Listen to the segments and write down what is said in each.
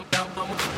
então, então.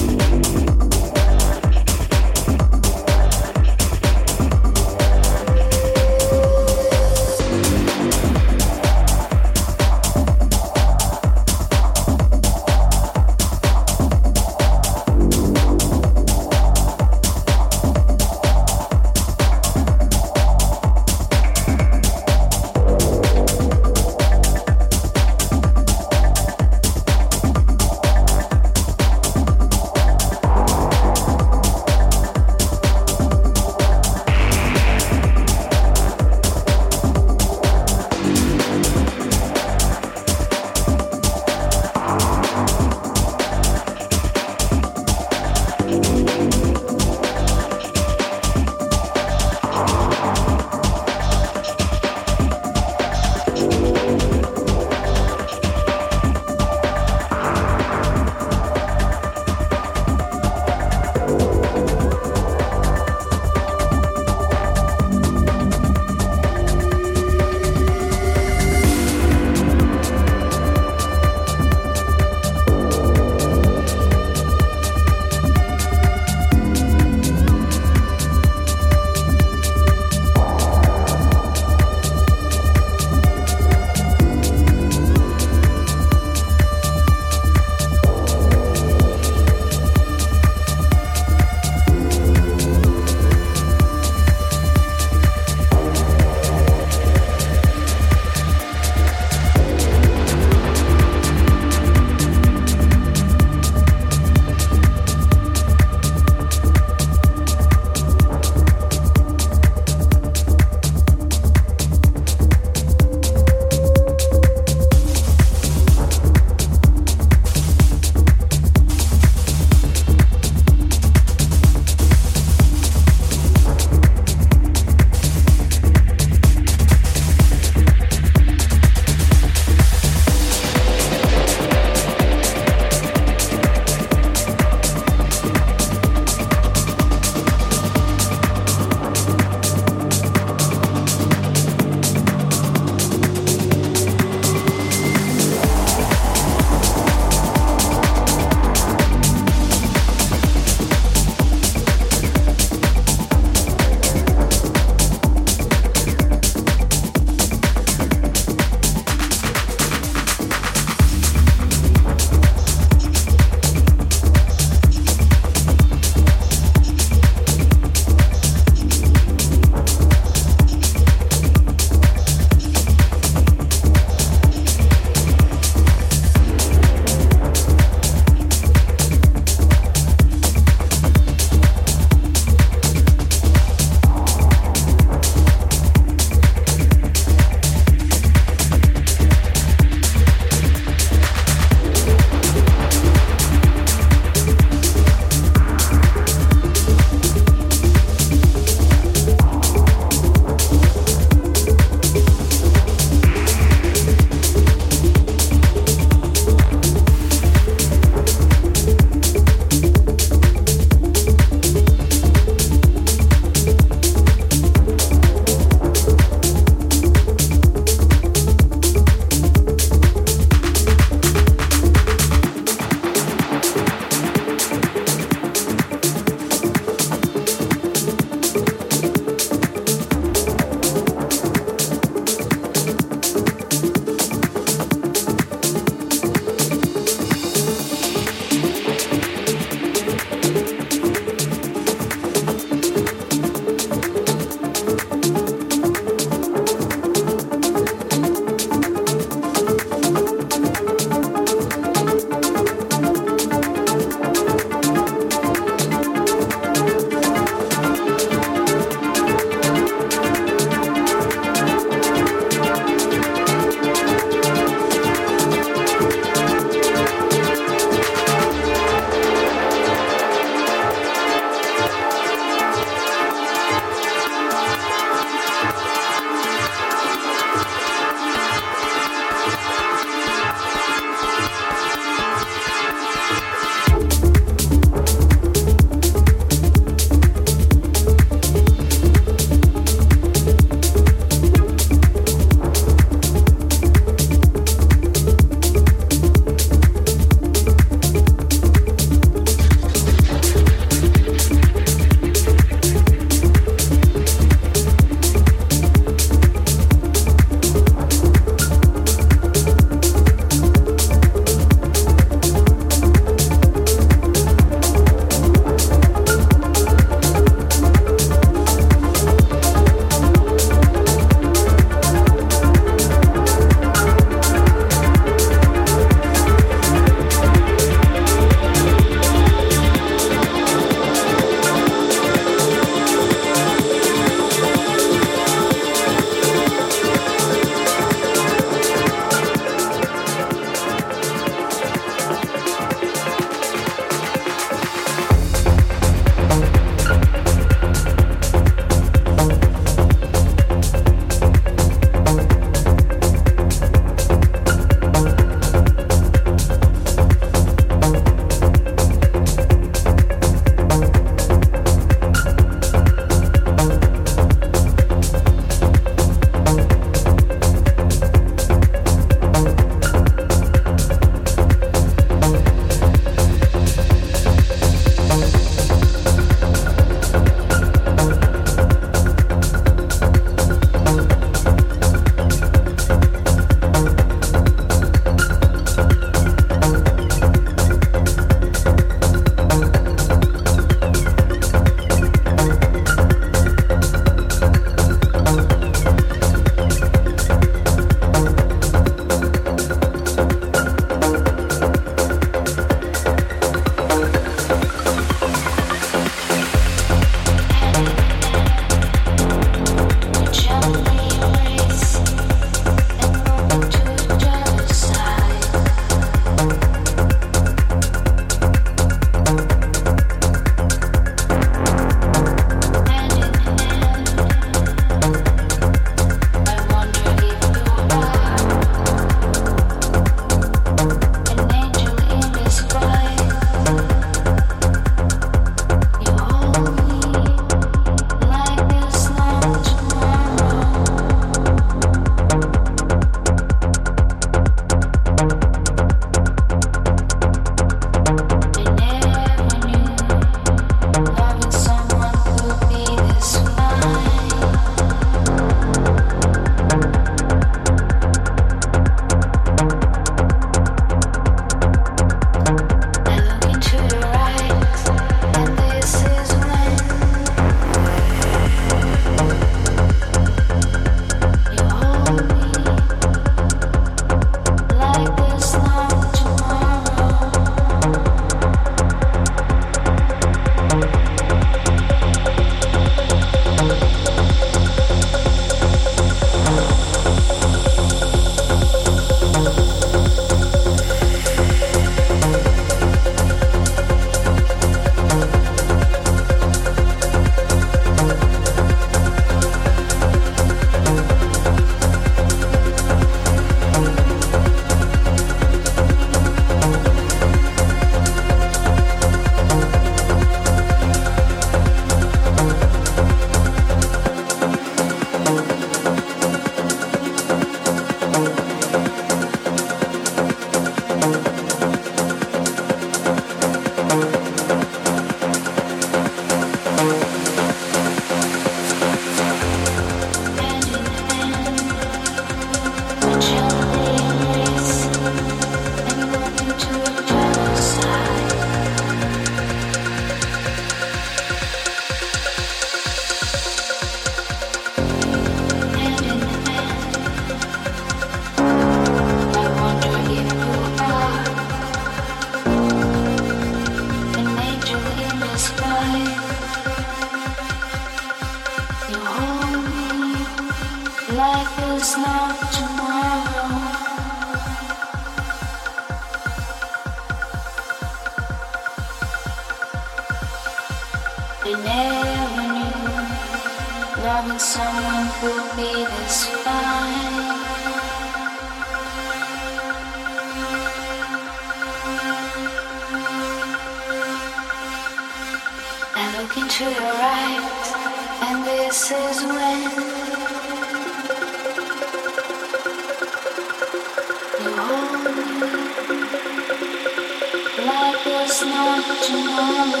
tomorrow.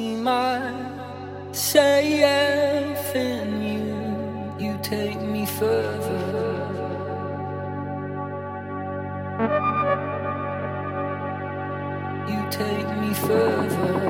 Myself in you. You take me further. You take me further.